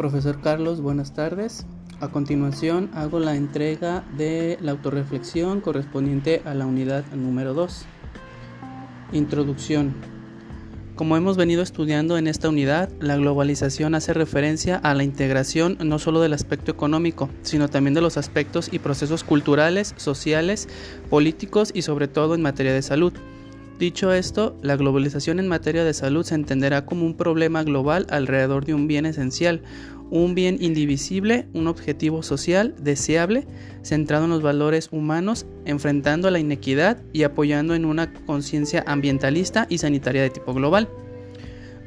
Profesor Carlos, buenas tardes. A continuación hago la entrega de la autorreflexión correspondiente a la unidad número 2. Introducción. Como hemos venido estudiando en esta unidad, la globalización hace referencia a la integración no solo del aspecto económico, sino también de los aspectos y procesos culturales, sociales, políticos y sobre todo en materia de salud. Dicho esto, la globalización en materia de salud se entenderá como un problema global alrededor de un bien esencial, un bien indivisible, un objetivo social deseable, centrado en los valores humanos, enfrentando la inequidad y apoyando en una conciencia ambientalista y sanitaria de tipo global.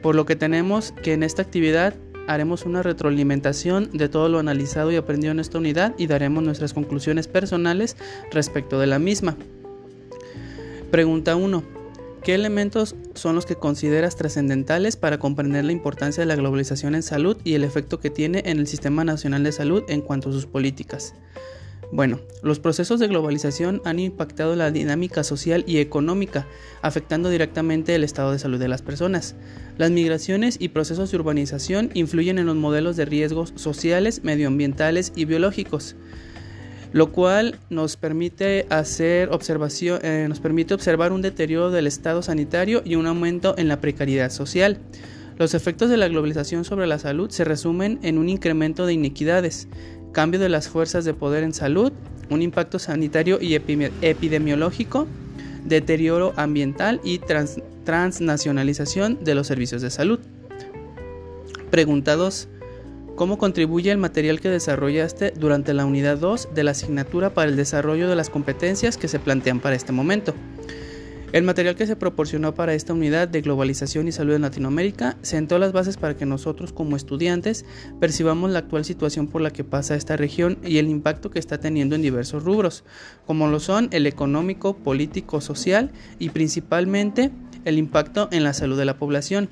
Por lo que tenemos que en esta actividad haremos una retroalimentación de todo lo analizado y aprendido en esta unidad y daremos nuestras conclusiones personales respecto de la misma. Pregunta 1. ¿Qué elementos son los que consideras trascendentales para comprender la importancia de la globalización en salud y el efecto que tiene en el Sistema Nacional de Salud en cuanto a sus políticas? Bueno, los procesos de globalización han impactado la dinámica social y económica, afectando directamente el estado de salud de las personas. Las migraciones y procesos de urbanización influyen en los modelos de riesgos sociales, medioambientales y biológicos lo cual nos permite hacer observación, eh, nos permite observar un deterioro del estado sanitario y un aumento en la precariedad social. Los efectos de la globalización sobre la salud se resumen en un incremento de inequidades, cambio de las fuerzas de poder en salud, un impacto sanitario y epidemiológico, deterioro ambiental y transnacionalización de los servicios de salud. Pregunta 2. ¿Cómo contribuye el material que desarrollaste durante la unidad 2 de la asignatura para el desarrollo de las competencias que se plantean para este momento? El material que se proporcionó para esta unidad de globalización y salud en Latinoamérica sentó las bases para que nosotros como estudiantes percibamos la actual situación por la que pasa esta región y el impacto que está teniendo en diversos rubros, como lo son el económico, político, social y principalmente el impacto en la salud de la población.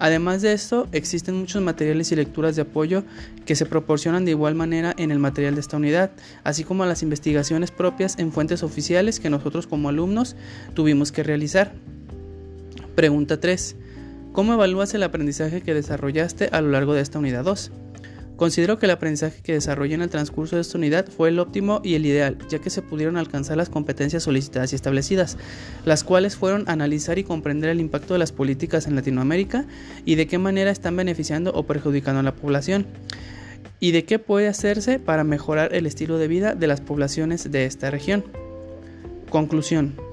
Además de esto, existen muchos materiales y lecturas de apoyo que se proporcionan de igual manera en el material de esta unidad, así como las investigaciones propias en fuentes oficiales que nosotros como alumnos tuvimos que realizar. Pregunta 3. ¿Cómo evalúas el aprendizaje que desarrollaste a lo largo de esta unidad 2? Considero que el aprendizaje que desarrollé en el transcurso de esta unidad fue el óptimo y el ideal, ya que se pudieron alcanzar las competencias solicitadas y establecidas, las cuales fueron analizar y comprender el impacto de las políticas en Latinoamérica y de qué manera están beneficiando o perjudicando a la población, y de qué puede hacerse para mejorar el estilo de vida de las poblaciones de esta región. Conclusión.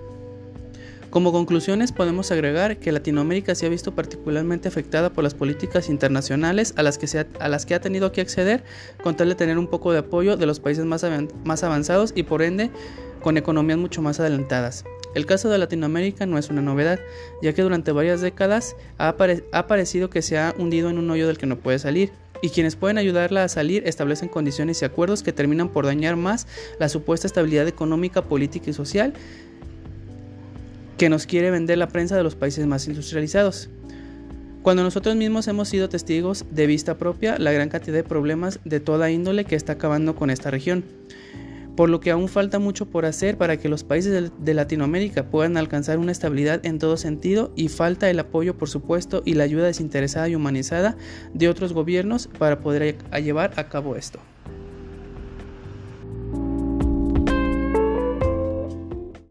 Como conclusiones podemos agregar que Latinoamérica se ha visto particularmente afectada por las políticas internacionales a las que, ha, tenido que acceder con tal de tener un poco de apoyo de los países más, avanzados y por ende con economías mucho más adelantadas. El caso de Latinoamérica no es una novedad, ya que durante varias décadas ha parecido que se ha hundido en un hoyo del que no puede salir y quienes pueden ayudarla a salir establecen condiciones y acuerdos que terminan por dañar más la supuesta estabilidad económica, política y social que nos quiere vender la prensa de los países más industrializados. Cuando nosotros mismos hemos sido testigos de vista propia la gran cantidad de problemas de toda índole que está acabando con esta región, por lo que aún falta mucho por hacer para que los países de Latinoamérica puedan alcanzar una estabilidad en todo sentido y falta el apoyo por supuesto y la ayuda desinteresada y humanizada de otros gobiernos para poder llevar a cabo esto.